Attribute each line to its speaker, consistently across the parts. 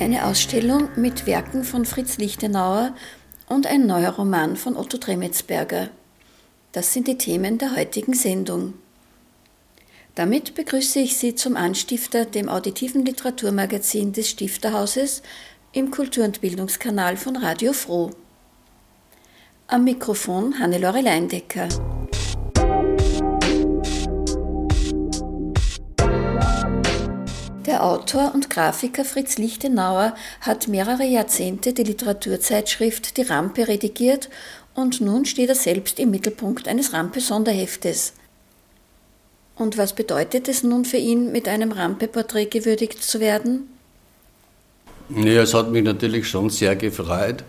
Speaker 1: Eine Ausstellung mit Werken von Fritz Lichtenauer und ein neuer Roman von Otto Tremetsberger. Das sind die Themen der heutigen Sendung. Damit begrüße ich Sie zum Anstifter, dem auditiven Literaturmagazin des Stifterhauses im Kultur- und Bildungskanal von Radio Froh. Am Mikrofon Hannelore Leindecker. Autor und Grafiker Fritz Lichtenauer hat mehrere Jahrzehnte die Literaturzeitschrift Die Rampe redigiert und nun steht er selbst im Mittelpunkt eines Rampe-Sonderheftes. Und was bedeutet es nun für ihn, mit einem Rampe-Porträt gewürdigt zu werden?
Speaker 2: Ja, es hat mich natürlich schon sehr gefreut,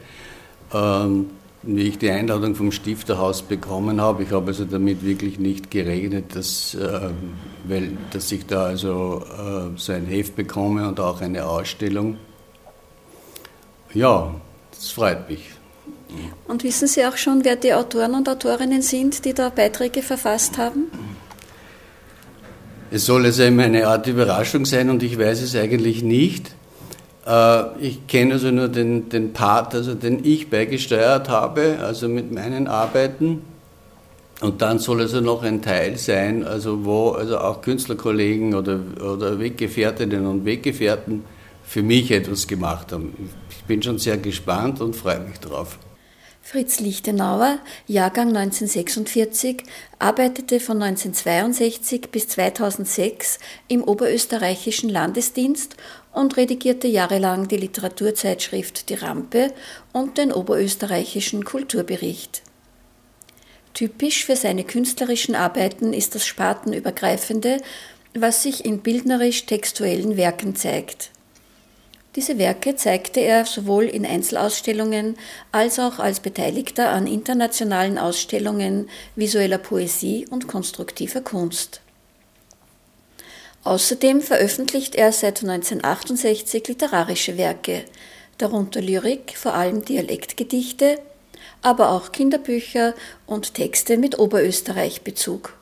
Speaker 2: ähm, wie ich die Einladung vom Stifterhaus bekommen habe. Ich habe also damit wirklich nicht gerechnet, dass, äh, weil, dass ich da also äh, so ein Heft bekomme und auch eine Ausstellung. Ja, das freut mich.
Speaker 1: Und wissen Sie auch schon, wer die Autoren und Autorinnen sind, die da Beiträge verfasst haben?
Speaker 2: Es soll also immer eine Art Überraschung sein und ich weiß es eigentlich nicht. Äh, ich kenne also nur den, den Part, also den ich beigesteuert habe, also mit meinen Arbeiten. Und dann soll also noch ein Teil sein, also wo also auch Künstlerkollegen oder, oder Weggefährtinnen und Weggefährten für mich etwas gemacht haben. Ich bin schon sehr gespannt und freue mich drauf.
Speaker 1: Fritz Lichtenauer, Jahrgang 1946, arbeitete von 1962 bis 2006 im Oberösterreichischen Landesdienst und redigierte jahrelang die Literaturzeitschrift Die Rampe und den Oberösterreichischen Kulturbericht. Typisch für seine künstlerischen Arbeiten ist das spartenübergreifende, was sich in bildnerisch-textuellen Werken zeigt. Diese Werke zeigte er sowohl in Einzelausstellungen als auch als Beteiligter an internationalen Ausstellungen visueller Poesie und konstruktiver Kunst. Außerdem veröffentlicht er seit 1968 literarische Werke, darunter Lyrik, vor allem Dialektgedichte, aber auch Kinderbücher und Texte mit Oberösterreich-Bezug.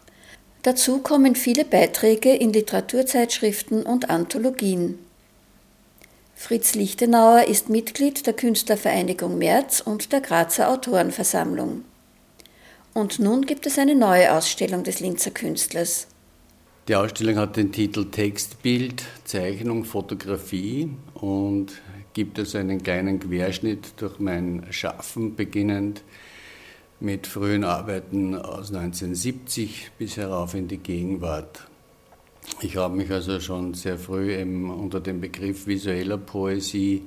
Speaker 1: Dazu kommen viele Beiträge in Literaturzeitschriften und Anthologien. Fritz Lichtenauer ist Mitglied der Künstlervereinigung März und der Grazer Autorenversammlung. Und nun gibt es eine neue Ausstellung des Linzer Künstlers.
Speaker 2: Die Ausstellung hat den Titel Textbild, Zeichnung, Fotografie und gibt also einen kleinen Querschnitt durch mein Schaffen, beginnend mit frühen Arbeiten aus 1970 bis herauf in die Gegenwart. Ich habe mich also schon sehr früh eben unter dem Begriff visueller Poesie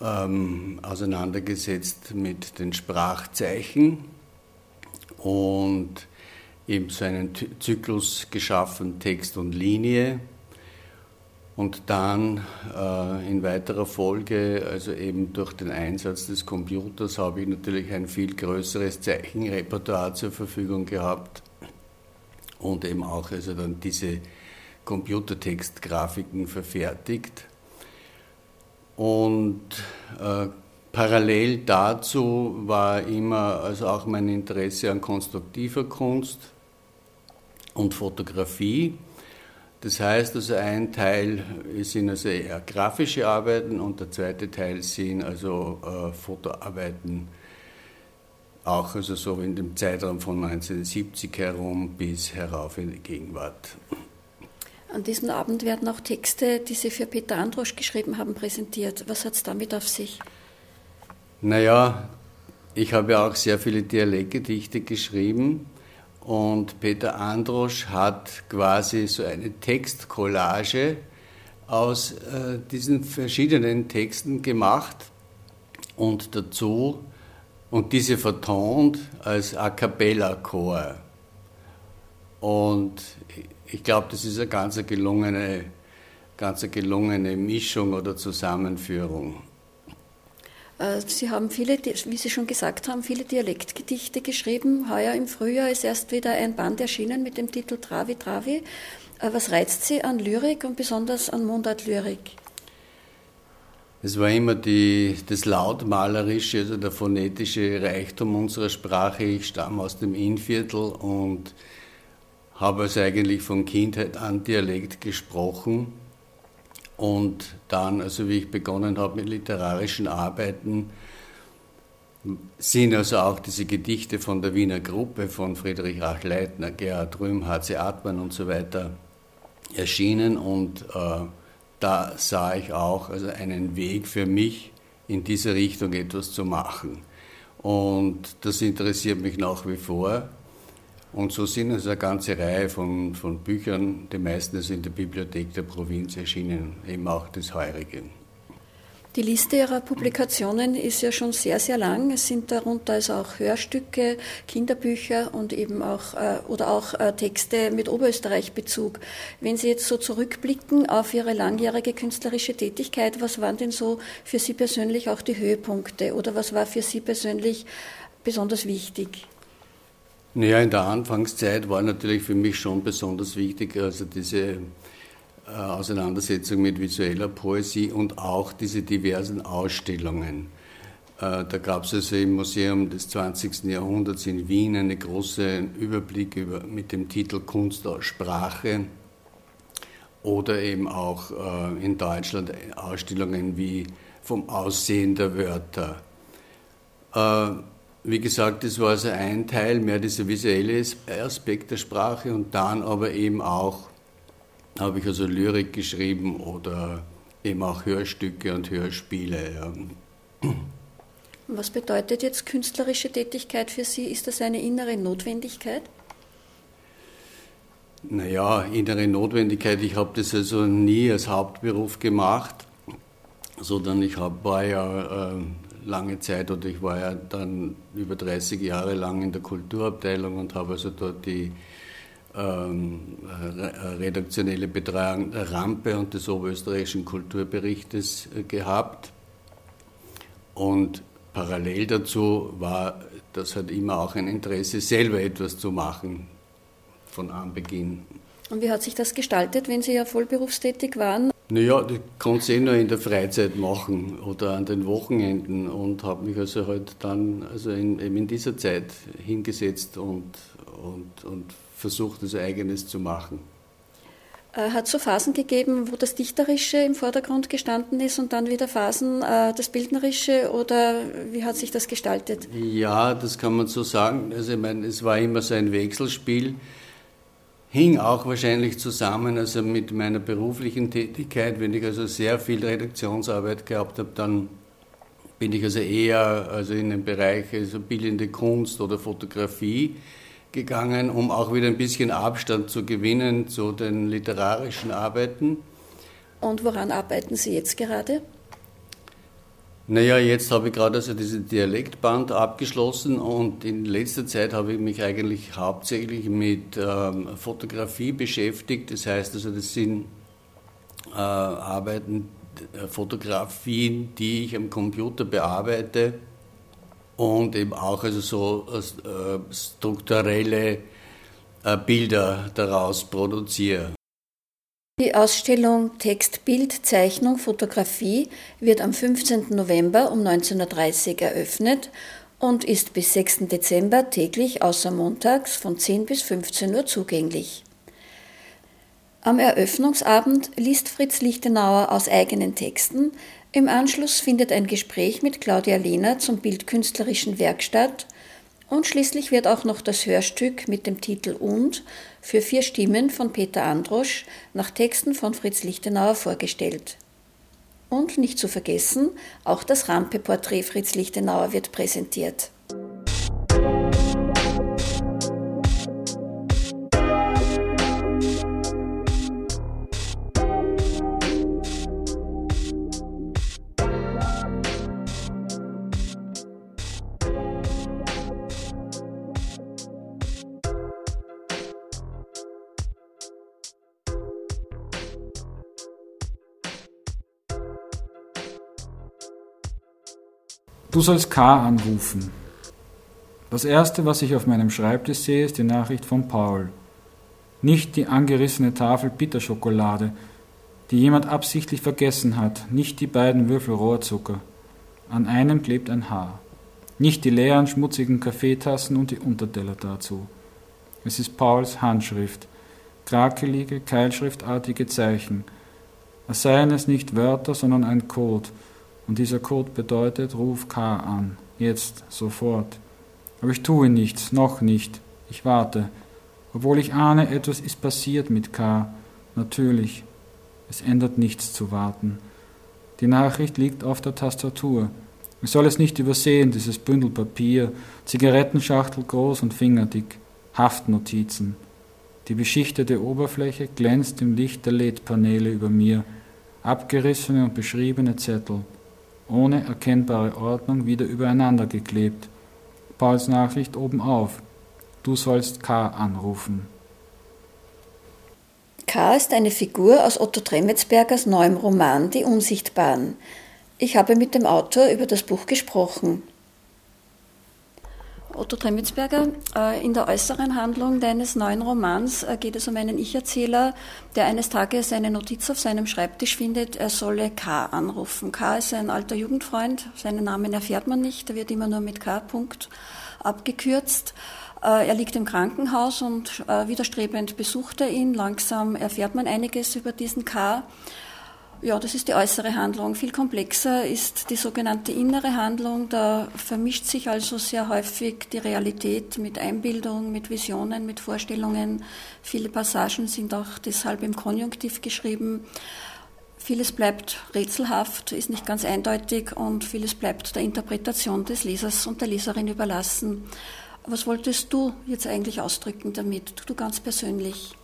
Speaker 2: ähm, auseinandergesetzt mit den Sprachzeichen und eben so einen Zyklus geschaffen, Text und Linie. Und dann äh, in weiterer Folge, also eben durch den Einsatz des Computers, habe ich natürlich ein viel größeres Zeichenrepertoire zur Verfügung gehabt und eben auch also dann diese Computertextgrafiken verfertigt. Und äh, parallel dazu war immer also auch mein Interesse an konstruktiver Kunst und Fotografie. Das heißt also ein Teil sind also eher grafische Arbeiten und der zweite Teil sind also äh, Fotoarbeiten, auch also so in dem Zeitraum von 1970 herum bis herauf in die Gegenwart.
Speaker 1: An diesem Abend werden auch Texte, die Sie für Peter Androsch geschrieben haben, präsentiert. Was hat es damit auf sich?
Speaker 2: Naja, ich habe auch sehr viele Dialektgedichte geschrieben und Peter Androsch hat quasi so eine Textcollage aus äh, diesen verschiedenen Texten gemacht und dazu und diese vertont als A cappella Chor. Und ich glaube, das ist eine ganz gelungene ganz gelungene Mischung oder Zusammenführung.
Speaker 1: Äh, Sie haben viele, wie Sie schon gesagt haben, viele Dialektgedichte geschrieben. Heuer im Frühjahr ist erst wieder ein Band erschienen mit dem Titel Travi Travi. Äh, was reizt Sie an Lyrik und besonders an Mundartlyrik?
Speaker 2: Es war immer die, das Lautmalerische, also der phonetische Reichtum unserer Sprache. Ich stamme aus dem Innviertel und habe also eigentlich von Kindheit an Dialekt gesprochen. Und dann, also wie ich begonnen habe mit literarischen Arbeiten, sind also auch diese Gedichte von der Wiener Gruppe, von Friedrich Rachleitner, Gerhard Rühm, H.C. Atman und so weiter erschienen. Und äh, da sah ich auch also einen Weg für mich, in diese Richtung etwas zu machen. Und das interessiert mich nach wie vor. Und so sind es eine ganze Reihe von, von Büchern, die meisten sind in der Bibliothek der Provinz erschienen, eben auch das heurige.
Speaker 1: Die Liste Ihrer Publikationen ist ja schon sehr, sehr lang. Es sind darunter also auch Hörstücke, Kinderbücher und eben auch äh, oder auch äh, Texte mit Oberösterreich-Bezug. Wenn Sie jetzt so zurückblicken auf Ihre langjährige künstlerische Tätigkeit, was waren denn so für Sie persönlich auch die Höhepunkte oder was war für Sie persönlich besonders wichtig?
Speaker 2: Naja, in der Anfangszeit war natürlich für mich schon besonders wichtig, also diese äh, Auseinandersetzung mit visueller Poesie und auch diese diversen Ausstellungen. Äh, da gab es also im Museum des 20. Jahrhunderts in Wien einen großen Überblick über, mit dem Titel Kunst aus Sprache oder eben auch äh, in Deutschland Ausstellungen wie vom Aussehen der Wörter. Wie gesagt, das war also ein Teil, mehr dieser visuelle Aspekt der Sprache und dann aber eben auch habe ich also Lyrik geschrieben oder eben auch Hörstücke und Hörspiele. Ja.
Speaker 1: Was bedeutet jetzt künstlerische Tätigkeit für Sie? Ist das eine innere Notwendigkeit?
Speaker 2: Naja, innere Notwendigkeit, ich habe das also nie als Hauptberuf gemacht, sondern ich hab, war ja äh, lange Zeit oder ich war ja dann über 30 Jahre lang in der Kulturabteilung und habe also dort die ähm, redaktionelle Betreuung der Rampe und des oberösterreichischen Kulturberichtes äh, gehabt. Und parallel dazu war das hat immer auch ein Interesse, selber etwas zu machen von Anbeginn.
Speaker 1: Und wie hat sich das gestaltet, wenn Sie ja vollberufstätig waren?
Speaker 2: Naja, ich konnte es eh nur in der Freizeit machen oder an den Wochenenden und habe mich also halt dann also in, eben in dieser Zeit hingesetzt und, und, und versucht, das Eigenes zu machen.
Speaker 1: Äh, hat es so Phasen gegeben, wo das Dichterische im Vordergrund gestanden ist und dann wieder Phasen äh, das Bildnerische oder wie hat sich das gestaltet?
Speaker 2: Ja, das kann man so sagen. Also ich meine, es war immer so ein Wechselspiel, hing auch wahrscheinlich zusammen also mit meiner beruflichen Tätigkeit. Wenn ich also sehr viel Redaktionsarbeit gehabt habe, dann bin ich also eher also in den Bereich also bildende Kunst oder Fotografie gegangen, um auch wieder ein bisschen Abstand zu gewinnen zu den literarischen Arbeiten.
Speaker 1: Und woran arbeiten Sie jetzt gerade?
Speaker 2: Naja, jetzt habe ich gerade also diesen Dialektband abgeschlossen und in letzter Zeit habe ich mich eigentlich hauptsächlich mit ähm, Fotografie beschäftigt. Das heißt also, das sind äh, Arbeiten, äh, Fotografien, die ich am Computer bearbeite und eben auch also so äh, strukturelle äh, Bilder daraus produziere.
Speaker 1: Die Ausstellung Text, Bild, Zeichnung, Fotografie wird am 15. November um 19.30 Uhr eröffnet und ist bis 6. Dezember täglich außer montags von 10 bis 15 Uhr zugänglich. Am Eröffnungsabend liest Fritz Lichtenauer aus eigenen Texten im Anschluss findet ein Gespräch mit Claudia Lehner zum bildkünstlerischen Werk statt und schließlich wird auch noch das Hörstück mit dem Titel Und für vier Stimmen von Peter Androsch nach Texten von Fritz Lichtenauer vorgestellt. Und nicht zu vergessen, auch das Rampe-Porträt Fritz Lichtenauer wird präsentiert.
Speaker 3: Du sollst K anrufen. Das erste, was ich auf meinem Schreibtisch sehe, ist die Nachricht von Paul. Nicht die angerissene Tafel Bitterschokolade, die jemand absichtlich vergessen hat, nicht die beiden Würfel Rohrzucker. An einem klebt ein Haar. Nicht die leeren, schmutzigen Kaffeetassen und die Unterteller dazu. Es ist Pauls Handschrift, krakelige, keilschriftartige Zeichen, als seien es nicht Wörter, sondern ein Code, und dieser Code bedeutet, ruf K an, jetzt, sofort. Aber ich tue nichts, noch nicht, ich warte, obwohl ich ahne, etwas ist passiert mit K, natürlich, es ändert nichts zu warten. Die Nachricht liegt auf der Tastatur. Ich soll es nicht übersehen, dieses Bündel Papier, Zigarettenschachtel groß und fingerdick, Haftnotizen. Die beschichtete Oberfläche glänzt im Licht der LED-Paneele über mir, abgerissene und beschriebene Zettel, ohne erkennbare Ordnung wieder übereinander geklebt. Pauls Nachricht oben auf. Du sollst K anrufen.
Speaker 1: K ist eine Figur aus Otto Tremetsbergers neuem Roman Die Unsichtbaren. Ich habe mit dem Autor über das Buch gesprochen. Otto Tremitzberger, äh, in der äußeren Handlung deines neuen Romans äh, geht es um einen Ich-Erzähler, der eines Tages eine Notiz auf seinem Schreibtisch findet, er solle K anrufen. K ist ein alter Jugendfreund, seinen Namen erfährt man nicht, der wird immer nur mit K. Punkt abgekürzt. Äh, er liegt im Krankenhaus und widerstrebend besucht er ihn. Langsam erfährt man einiges über diesen K. Ja, das ist die äußere Handlung. Viel komplexer ist die sogenannte innere Handlung. Da vermischt sich also sehr häufig die Realität mit Einbildung, mit Visionen, mit Vorstellungen. Viele Passagen sind auch deshalb im Konjunktiv geschrieben. Vieles bleibt rätselhaft, ist nicht ganz eindeutig und vieles bleibt der Interpretation des Lesers und der Leserin überlassen. Was wolltest du jetzt eigentlich ausdrücken damit, du ganz persönlich?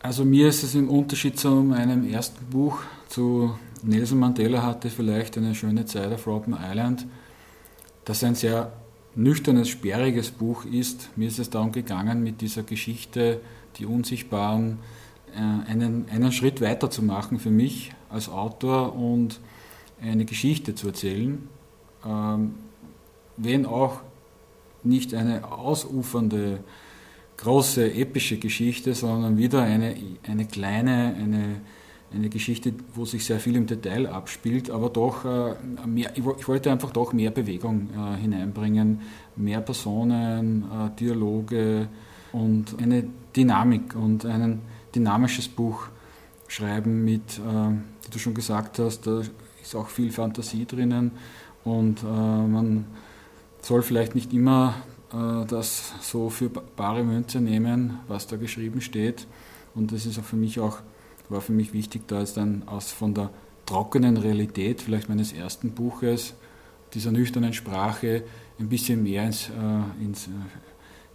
Speaker 3: Also mir ist es im Unterschied zu meinem ersten Buch, zu Nelson Mandela hatte vielleicht eine schöne Zeit auf Robben Island, dass ein sehr nüchternes, sperriges Buch ist. Mir ist es darum gegangen, mit dieser Geschichte, die Unsichtbaren, äh, einen, einen Schritt weiter zu machen für mich als Autor und eine Geschichte zu erzählen, ähm, wenn auch nicht eine ausufernde große epische Geschichte, sondern wieder eine, eine kleine, eine, eine Geschichte, wo sich sehr viel im Detail abspielt, aber doch äh, mehr, ich, wollte einfach doch mehr Bewegung äh, hineinbringen, mehr Personen, äh, Dialoge und eine Dynamik und ein dynamisches Buch schreiben mit, wie du schon gesagt hast, da ist auch viel Fantasie drinnen und man soll vielleicht nicht immer äh, das so für bare Münze nehmen, was da geschrieben steht. Und das ist auch für mich auch, war für mich wichtig, da jetzt dann aus von der trockenen Realität vielleicht meines ersten Buches, dieser nüchternen Sprache, ein bisschen mehr ins, äh, ins, äh,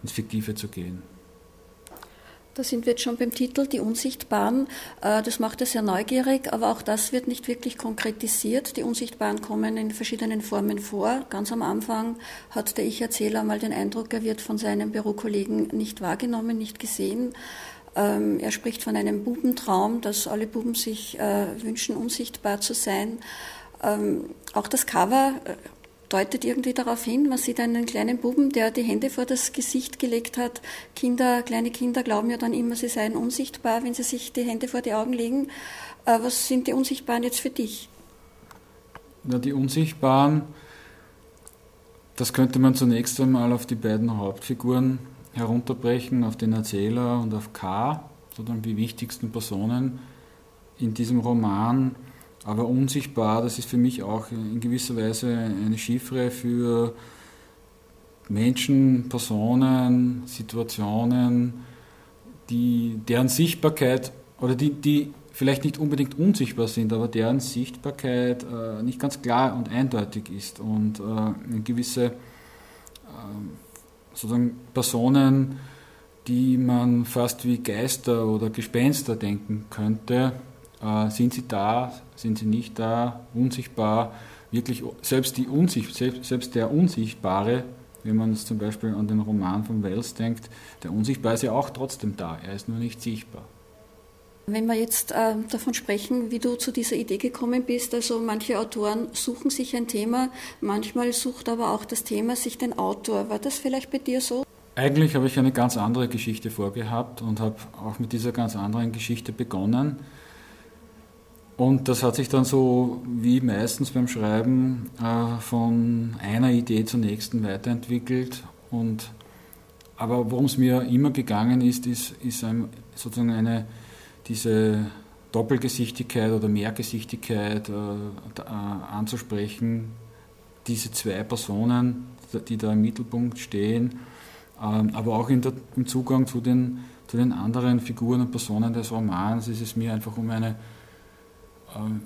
Speaker 3: ins Fiktive zu gehen.
Speaker 1: Da sind wir jetzt schon beim Titel, die Unsichtbaren. Äh, das macht es sehr neugierig, aber auch das wird nicht wirklich konkretisiert. Die Unsichtbaren kommen in verschiedenen Formen vor. Ganz am Anfang hat der Ich-Erzähler mal den Eindruck, er wird von seinem Bürokollegen nicht wahrgenommen, nicht gesehen. Ähm, er spricht von einem Bubentraum, dass alle Buben sich äh, wünschen, unsichtbar zu sein. Ähm, auch das Cover äh, deutet irgendwie darauf hin, man sieht einen kleinen Buben, der die Hände vor das Gesicht gelegt hat. Kinder, kleine Kinder glauben ja dann immer, sie seien unsichtbar, wenn sie sich die Hände vor die Augen legen. Äh, was sind die Unsichtbaren jetzt für dich?
Speaker 3: Na, die Unsichtbaren, das könnte man zunächst einmal auf die beiden Hauptfiguren herunterbrechen, auf den Erzähler und auf K, sozusagen die wichtigsten Personen in diesem Roman. Aber unsichtbar, das ist für mich auch in gewisser Weise eine Chiffre für Menschen, Personen, Situationen, die, deren Sichtbarkeit oder die, die vielleicht nicht unbedingt unsichtbar sind, aber deren Sichtbarkeit äh, nicht ganz klar und eindeutig ist. Und äh, gewisse äh, sozusagen Personen, die man fast wie Geister oder Gespenster denken könnte, äh, sind sie da, sind sie nicht da, unsichtbar, wirklich selbst, die Unsicht, selbst, selbst der Unsichtbare, wenn man jetzt zum Beispiel an den Roman von Wells denkt, der Unsichtbare ist ja auch trotzdem da, er ist nur nicht sichtbar.
Speaker 1: Wenn wir jetzt äh, davon sprechen, wie du zu dieser Idee gekommen bist, also manche Autoren suchen sich ein Thema, manchmal sucht aber auch das Thema sich den Autor. War das vielleicht bei dir so?
Speaker 3: Eigentlich habe ich eine ganz andere Geschichte vorgehabt und habe auch mit dieser ganz anderen Geschichte begonnen. Und das hat sich dann so wie meistens beim Schreiben äh, von einer Idee zur nächsten weiterentwickelt. Und, aber worum es mir immer gegangen ist, ist, ist sozusagen eine, diese Doppelgesichtigkeit oder Mehrgesichtigkeit äh, äh, anzusprechen. Diese zwei Personen, die da im Mittelpunkt stehen, ähm, aber auch der, im Zugang zu den, zu den anderen Figuren und Personen des Romans ist es mir einfach um eine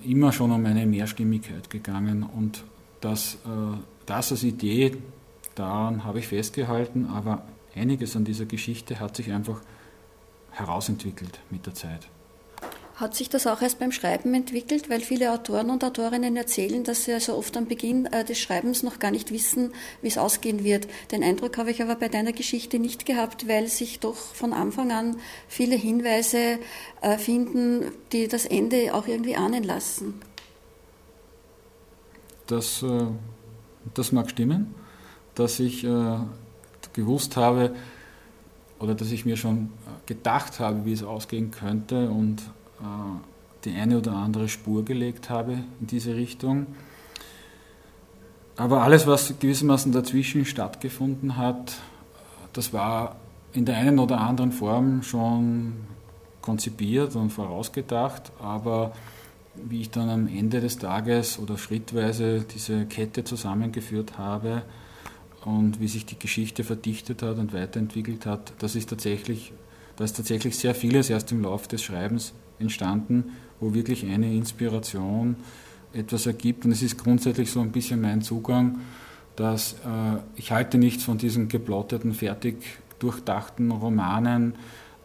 Speaker 3: immer schon um eine Mehrstimmigkeit gegangen und das, äh, das als Idee, daran habe ich festgehalten, aber einiges an dieser Geschichte hat sich einfach herausentwickelt mit der Zeit.
Speaker 1: Hat sich das auch erst beim Schreiben entwickelt, weil viele Autoren und Autorinnen erzählen, dass sie also oft am Beginn äh, des Schreibens noch gar nicht wissen, wie es ausgehen wird. Den Eindruck habe ich aber bei deiner Geschichte nicht gehabt, weil sich doch von Anfang an viele Hinweise äh, finden, die das Ende auch irgendwie ahnen lassen.
Speaker 3: Das, äh, das mag stimmen, dass ich gewusst habe oder dass ich mir schon gedacht habe, wie es ausgehen könnte und die eine oder andere Spur gelegt habe in diese Richtung. Aber alles, was gewissermaßen dazwischen stattgefunden hat, das war in der einen oder anderen Form schon konzipiert und vorausgedacht, aber wie ich dann am Ende des Tages oder schrittweise diese Kette zusammengeführt habe und wie sich die Geschichte verdichtet hat und weiterentwickelt hat, das ist tatsächlich, da ist tatsächlich sehr vieles erst im Laufe des Schreibens entstanden, wo wirklich eine Inspiration etwas ergibt. Und es ist grundsätzlich so ein bisschen mein Zugang, dass äh, ich halte nichts von diesen geplotteten, fertig durchdachten Romanen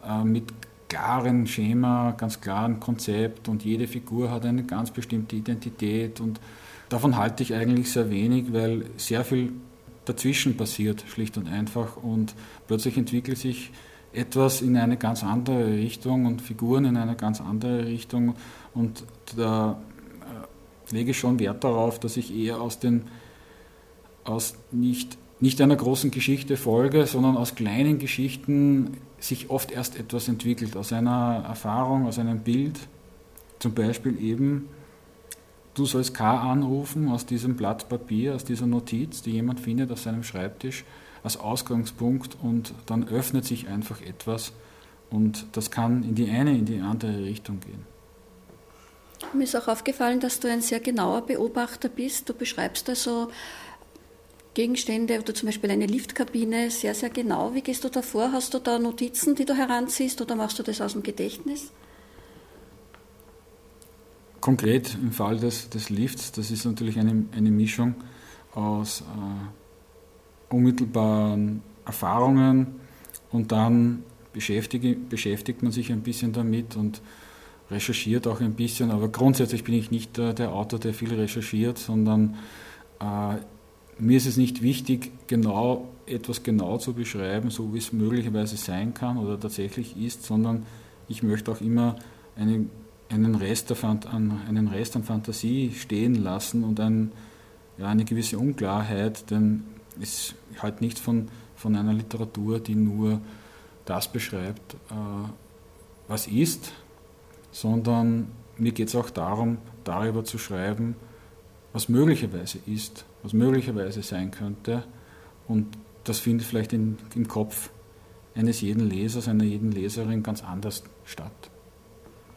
Speaker 3: äh, mit klaren Schema, ganz klaren Konzept und jede Figur hat eine ganz bestimmte Identität und davon halte ich eigentlich sehr wenig, weil sehr viel dazwischen passiert, schlicht und einfach und plötzlich entwickelt sich etwas in eine ganz andere Richtung und Figuren in eine ganz andere Richtung. Und da äh, lege ich schon Wert darauf, dass ich eher aus den aus nicht, nicht einer großen Geschichte folge, sondern aus kleinen Geschichten sich oft erst etwas entwickelt, aus einer Erfahrung, aus einem Bild. Zum Beispiel eben, du sollst K anrufen aus diesem Blatt Papier, aus dieser Notiz, die jemand findet auf seinem Schreibtisch als Ausgangspunkt und dann öffnet sich einfach etwas und das kann in die eine, in die andere Richtung gehen.
Speaker 1: Mir ist auch aufgefallen, dass du ein sehr genauer Beobachter bist. Du beschreibst also Gegenstände oder zum Beispiel eine Liftkabine sehr, sehr genau. Wie gehst du da vor? Hast du da Notizen, die du heranziehst oder machst du das aus dem Gedächtnis?
Speaker 3: Konkret im Fall des, des Lifts, das ist natürlich eine, eine Mischung aus äh, unmittelbaren Erfahrungen und dann beschäftigt man sich ein bisschen damit und recherchiert auch ein bisschen, aber grundsätzlich bin ich nicht der, Autor, der viel recherchiert, sondern äh, mir ist es nicht wichtig, genau etwas genau zu beschreiben, so wie es möglicherweise sein kann oder tatsächlich ist, sondern ich möchte auch immer einen, einen, Rest, an, einen Rest an Fantasie stehen lassen und ein, ja, eine gewisse Unklarheit, denn ist halt nicht von, von einer Literatur, die nur das beschreibt, äh, was ist, sondern mir geht es auch darum, darüber zu schreiben, was möglicherweise ist, was möglicherweise sein könnte. Und das findet vielleicht in, im Kopf eines jeden Lesers, einer jeden Leserin ganz anders statt.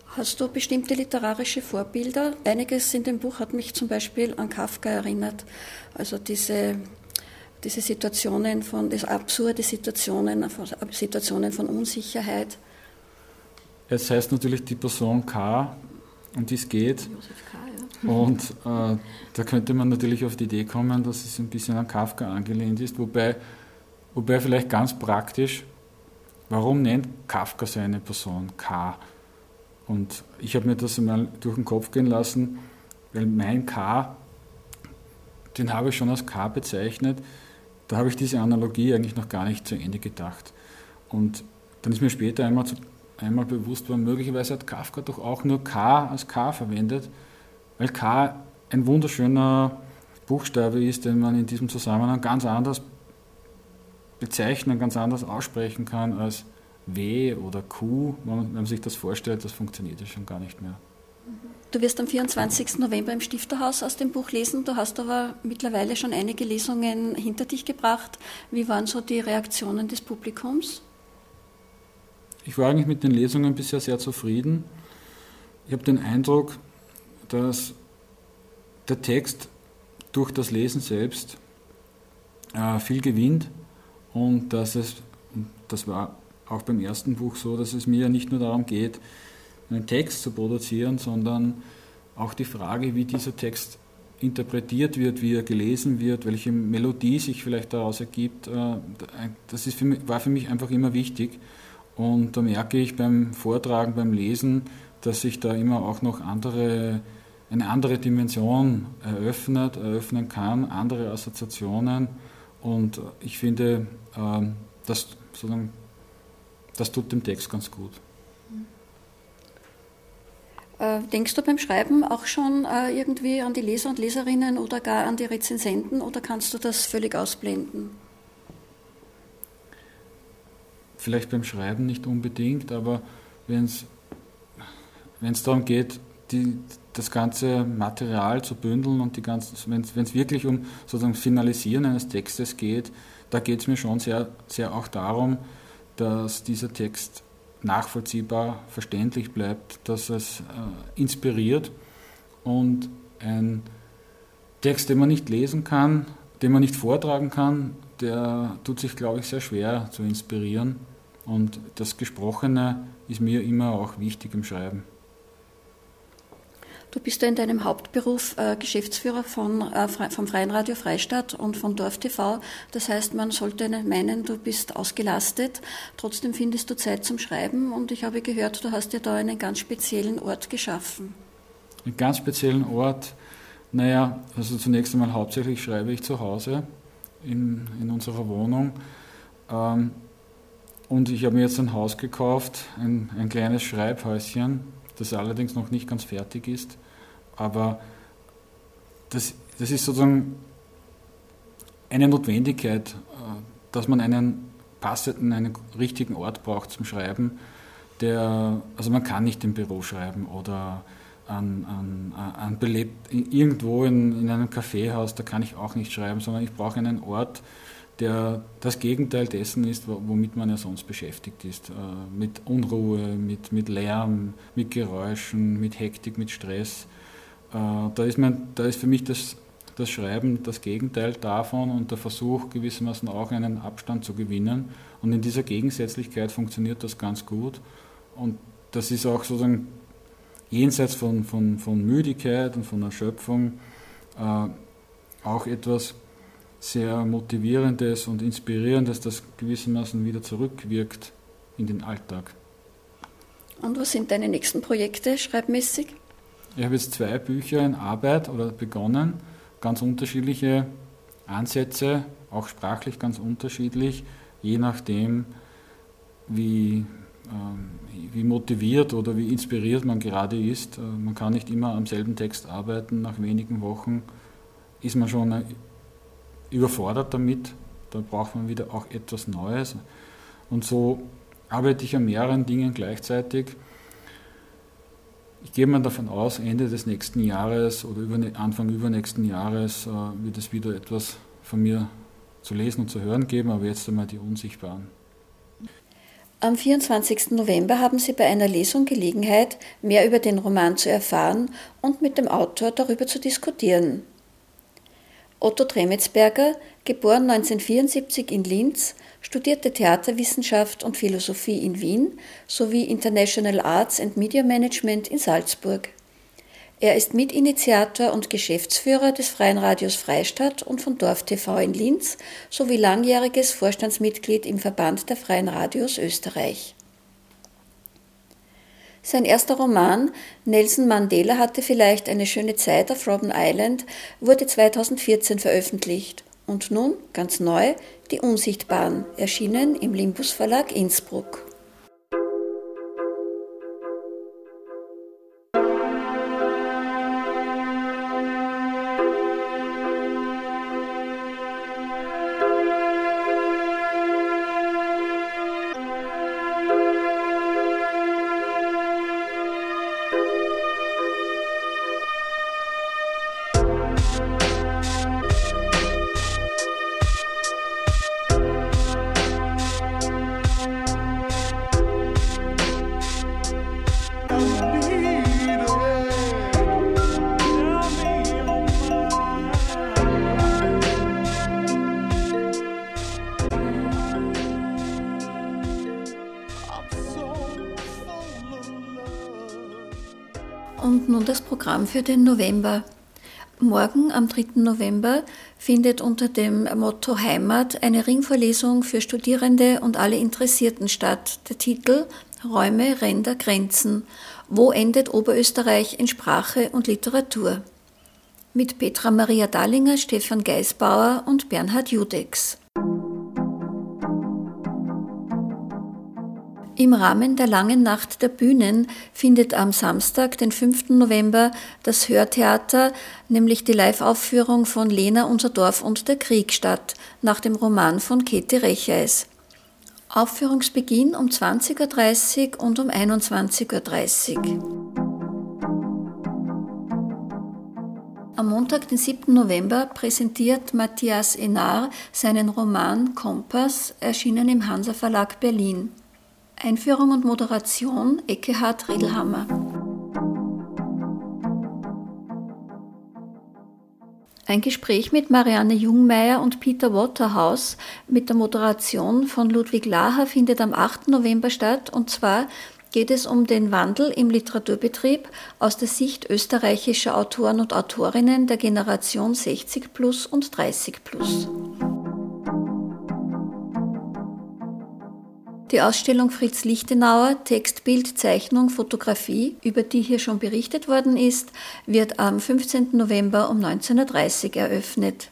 Speaker 1: Hast du bestimmte literarische Vorbilder? Einiges in dem Buch hat mich zum Beispiel an Kafka erinnert. Also diese diese Situationen von, diese absurde Situationen, Situationen von Unsicherheit.
Speaker 3: Es heißt natürlich die Person K, um die es geht. Und äh, da könnte man natürlich auf die Idee kommen, dass es ein bisschen an Kafka angelehnt ist, wobei, wobei vielleicht ganz praktisch, warum nennt Kafka seine Person K? Und ich habe mir das einmal durch den Kopf gehen lassen, weil mein K, den habe ich schon als K bezeichnet, da habe ich diese Analogie eigentlich noch gar nicht zu Ende gedacht. Und dann ist mir später einmal zu, einmal bewusst war, möglicherweise hat Kafka doch auch nur K als K verwendet, weil K ein wunderschöner Buchstabe ist, den man in diesem Zusammenhang ganz anders bezeichnen, ganz anders aussprechen kann als W oder Q. Wenn man sich das vorstellt, das funktioniert ja schon gar nicht mehr.
Speaker 1: Du wirst am 24. November im Stifterhaus aus dem Buch lesen. Du hast aber mittlerweile schon einige Lesungen hinter dich gebracht. Wie waren so die Reaktionen des Publikums?
Speaker 3: Ich war eigentlich mit den Lesungen bisher sehr zufrieden. Ich habe den Eindruck, dass der Text durch das Lesen selbst äh, viel gewinnt und dass es, das war auch beim ersten Buch so, dass es mir ja nicht nur darum geht, einen Text zu produzieren, sondern auch die Frage, wie dieser Text interpretiert wird, wie er gelesen wird, welche Melodie sich vielleicht daraus ergibt, äh, das ist für mich, war für mich einfach immer wichtig. Und da merke ich beim Vortragen, beim Lesen, dass sich da immer auch noch andere, eine andere Dimension eröffnet, eröffnen kann, andere Assoziationen. Und ich finde, ähm, das, das tut dem Text ganz gut.
Speaker 1: Äh, denkst du beim Schreiben auch schon äh, irgendwie an die Leser und Leserinnen oder gar an die Rezensenten oder kannst du das völlig ausblenden?
Speaker 3: Vielleicht beim Schreiben nicht unbedingt, aber wenn es darum geht, die, das ganze Material zu bündeln und wenn es wirklich um sozusagen Finalisieren eines Textes geht, da geht es mir schon sehr, sehr auch darum, dass dieser Text nachvollziehbar, verständlich bleibt, dass es äh, inspiriert und ein Text, den man nicht lesen kann, den man nicht vortragen kann, der tut sich, glaube ich, sehr schwer zu inspirieren. Und das Gesprochene ist mir immer auch wichtig im Schreiben.
Speaker 1: Du bist ja in deinem Hauptberuf äh, Geschäftsführer von, äh, vom Freien Radio Freistadt und von Dorf TV. Das heißt, man sollte meinen, du bist ausgelastet. Trotzdem findest du Zeit zum Schreiben und ich habe gehört, du hast dir da einen ganz speziellen Ort geschaffen.
Speaker 3: Einen ganz speziellen Ort? Naja, also zunächst einmal hauptsächlich schreibe ich zu Hause in, in unserer Wohnung. Ähm, und ich habe mir jetzt ein Haus gekauft, ein, ein kleines Schreibhäuschen, das allerdings noch nicht ganz fertig ist. Aber das, das ist sozusagen eine Notwendigkeit, äh, dass man einen passenden, einen richtigen Ort braucht zum Schreiben. Der, also man kann nicht im Büro schreiben oder an, an, an belebt, irgendwo in, in einem Kaffeehaus, da kann ich auch nicht schreiben, sondern ich brauche einen Ort, der das Gegenteil dessen ist, womit man ja sonst beschäftigt ist. Äh, mit Unruhe, mit, mit Lärm, mit Geräuschen, mit Hektik, mit Stress. Äh, da ist, mein, da ist für mich das, das Schreiben das Gegenteil davon und der Versuch gewissermaßen auch einen Abstand zu gewinnen. Und in dieser Gegensätzlichkeit funktioniert das ganz gut. Und das ist auch sozusagen jenseits von, von, von Müdigkeit und von Erschöpfung äh, auch etwas sehr Motivierendes und Inspirierendes, das gewissermaßen wieder zurückwirkt in den Alltag.
Speaker 1: Und was sind deine nächsten Projekte schreibmäßig?
Speaker 3: Ich habe jetzt zwei Bücher in Arbeit oder begonnen, ganz unterschiedliche Ansätze, auch sprachlich ganz unterschiedlich, je nachdem, wie, äh, wie motiviert oder wie inspiriert man gerade ist. Äh, man kann nicht immer am selben Text arbeiten. Nach wenigen Wochen ist man schon überfordert damit. Da braucht man wieder auch etwas Neues. Und so arbeite ich an mehreren Dingen gleichzeitig ich gehe mal davon aus, Ende des nächsten Jahres oder Anfang übernächsten Jahres äh, wird es wieder etwas von mir zu lesen und zu hören geben, aber jetzt einmal die Unsichtbaren.
Speaker 1: Am 24. November haben Sie bei einer Lesung Gelegenheit, mehr über den Roman zu erfahren und mit dem Autor darüber zu diskutieren. Otto Tremetsberger, geboren 1974 in Linz, studierte Theaterwissenschaft und Philosophie in Wien sowie International Arts and Media Management in Salzburg. Er ist Mitinitiator und Geschäftsführer des Freien Radios Freistadt und von Dorf TV in Linz sowie langjähriges Vorstandsmitglied im Verband der Freien Radios Österreich. Sein erster Roman Nelson Mandela hatte vielleicht eine schöne Zeit auf Robben Island wurde 2014 veröffentlicht und nun, ganz neu, Die Unsichtbaren, erschienen im Limbus Verlag Innsbruck. Für den November. Morgen am 3. November findet unter dem Motto Heimat eine Ringvorlesung für Studierende und alle Interessierten statt. Der Titel Räume, Ränder, Grenzen. Wo endet Oberösterreich in Sprache und Literatur? Mit Petra Maria Dallinger, Stefan Geisbauer und Bernhard Judex. Im Rahmen der langen Nacht der Bühnen findet am Samstag, den 5. November, das Hörtheater, nämlich die Live-Aufführung von Lena, unser Dorf und der Krieg statt, nach dem Roman von Käthe Recheis. Aufführungsbeginn um 20.30 Uhr und um 21.30 Uhr. Am Montag, den 7. November, präsentiert Matthias Enar seinen Roman Kompass, erschienen im Hansa Verlag Berlin. Einführung und Moderation Eckehard Riedelhammer. Ein Gespräch mit Marianne Jungmeier und Peter Waterhouse mit der Moderation von Ludwig Laher findet am 8. November statt und zwar geht es um den Wandel im Literaturbetrieb aus der Sicht österreichischer Autoren und Autorinnen der Generation 60 plus und 30 plus. Die Ausstellung Fritz Lichtenauer, Text, Bild, Zeichnung, Fotografie, über die hier schon berichtet worden ist, wird am 15. November um 19.30 Uhr eröffnet.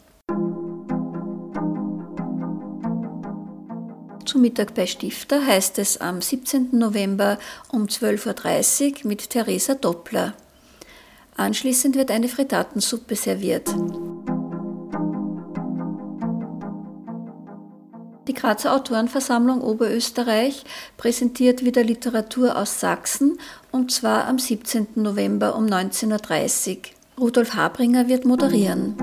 Speaker 1: Zu Mittag bei Stifter heißt es am 17. November um 12.30 Uhr mit Theresa Doppler. Anschließend wird eine Frittatensuppe serviert. Die Grazer Autorenversammlung Oberösterreich präsentiert wieder Literatur aus Sachsen und zwar am 17. November um 19.30 Uhr. Rudolf Habringer wird moderieren.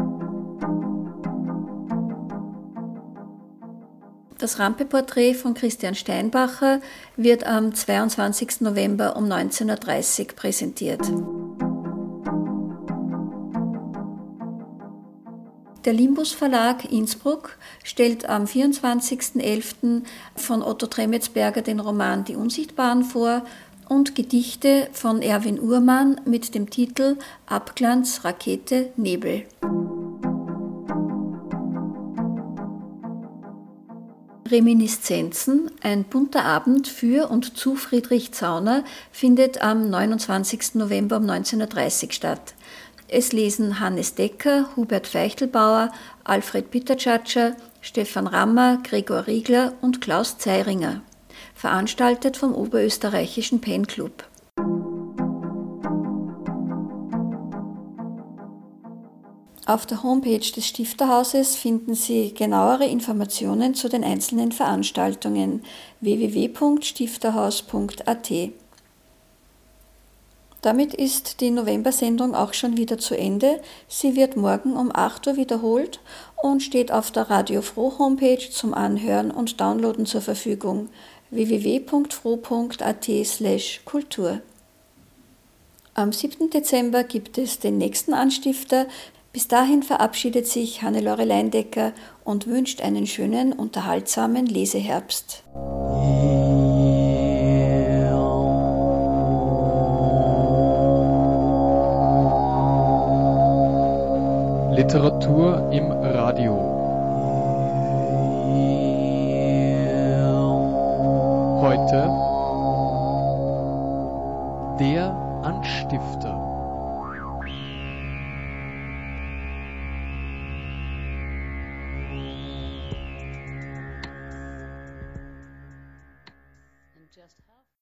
Speaker 1: Das Rampeporträt von Christian Steinbacher wird am 22. November um 19.30 Uhr präsentiert. Der Limbus Verlag Innsbruck stellt am 24.11. von Otto Tremetsberger den Roman Die Unsichtbaren vor und Gedichte von Erwin Uhrmann mit dem Titel Abglanz, Rakete, Nebel. Reminiszenzen, ein bunter Abend für und zu Friedrich Zauner, findet am 29. November um 19.30 Uhr statt. Es lesen Hannes Decker, Hubert Feichtelbauer, Alfred Pittertschatscher, Stefan Rammer, Gregor Riegler und Klaus Zeiringer. Veranstaltet vom Oberösterreichischen Pen Club. Auf der Homepage des Stifterhauses finden Sie genauere Informationen zu den einzelnen Veranstaltungen www.stifterhaus.at. Damit ist die November-Sendung auch schon wieder zu Ende. Sie wird morgen um 8 Uhr wiederholt und steht auf der Radio Froh Homepage zum Anhören und Downloaden zur Verfügung www.froh.at/kultur. Am 7. Dezember gibt es den nächsten Anstifter. Bis dahin verabschiedet sich Hannelore Leindecker und wünscht einen schönen, unterhaltsamen Leseherbst.
Speaker 4: Literatur im Radio. Heute der Anstifter.